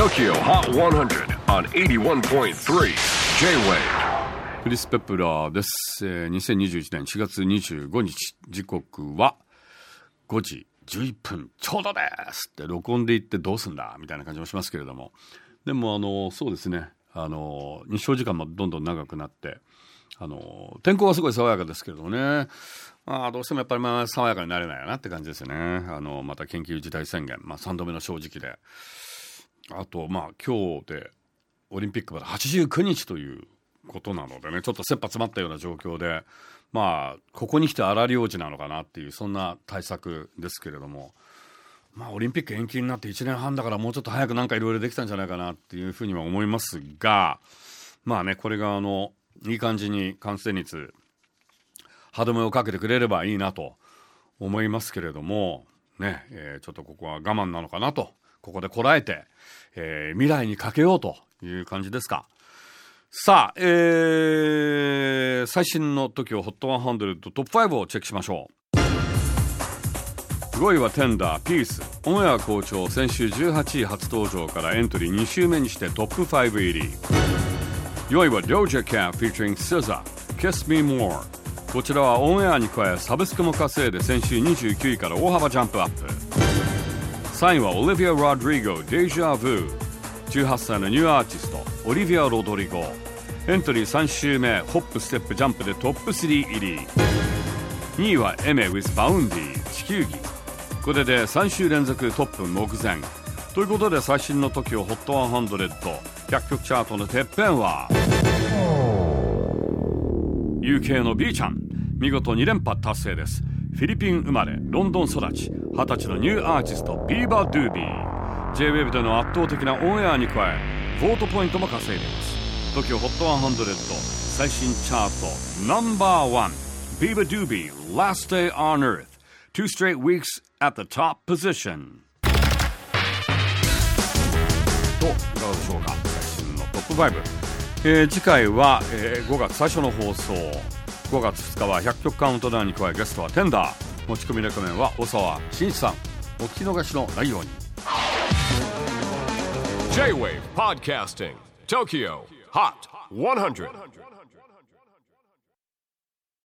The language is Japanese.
TOKYO HOT 100 on 81.3 J-WAVE. クリス・ペプラーです、えー2021年4月25日時刻は5時11分ちょうどです。って録音で言ってどうすんだみたいな感じもしますけれども。でもあのそうですね。あの日照時間もどんどん長くなってあの天候はすごい爽やかですけれどもね。まあどうしてもやっぱりまあ爽やかになれないよなって感じですよね。あのまた緊急事態宣言、まあ、3度目の正直で。あとまあ今日でオリンピックまで89日ということなのでねちょっと切羽詰まったような状況でまあここに来て荒領事なのかなっていうそんな対策ですけれどもまあオリンピック延期になって1年半だからもうちょっと早くなんかいろいろできたんじゃないかなっていうふうには思いますがまあねこれがあのいい感じに感染率歯止めをかけてくれればいいなと思いますけれどもね、えちょっとここは我慢なのかなとここでこらえて、えー未来にかけようという感じですか。さあ、えー最新の TOKIOHOT100 トップ5をチェックしましょう。5位はテンダー、ピース。オンエア好調、先週18位初登場からエントリー2週目にしてトップ5入り。4位は Doja Cat featuring SZA Kiss Me More こちらはオンエアに加えサブスクも稼いで先週29位から大幅ジャンプアップ3位はオリビア・ロドリゴ deja vu。18歳のニューアーティストオリビア・ロドリゴ。エントリー3週目ホップステップジャンプでトップ3入り。2位はエメ with バウンディ地球儀。これで3週連続トップ目前。ということで最新の TOKIOHOT100100 曲チャートのてっぺんは。UK の Bea ちゃん。見事2連覇達成ですフィリピン生まれロンドン育ち20歳のニューアーティストビーバー・ドゥービー。JWAVE での圧倒的なオンエアに加え vote ポイントも稼いでいます。TOKIOHOT100 最新チャートナンバーワン。 beabadoobee Last Day on Earth. Two straight weeks at the top position. といかがでしょうか？最新のトップ5、えー次回は、えー5月最初の放送。5月2日は100曲カウントダウンに加えゲストはテンダー。持ち込みレコメンは大沢慎一さん。お聞き逃しのないように。J-WAVE PODCASTING TOKYO HOT 100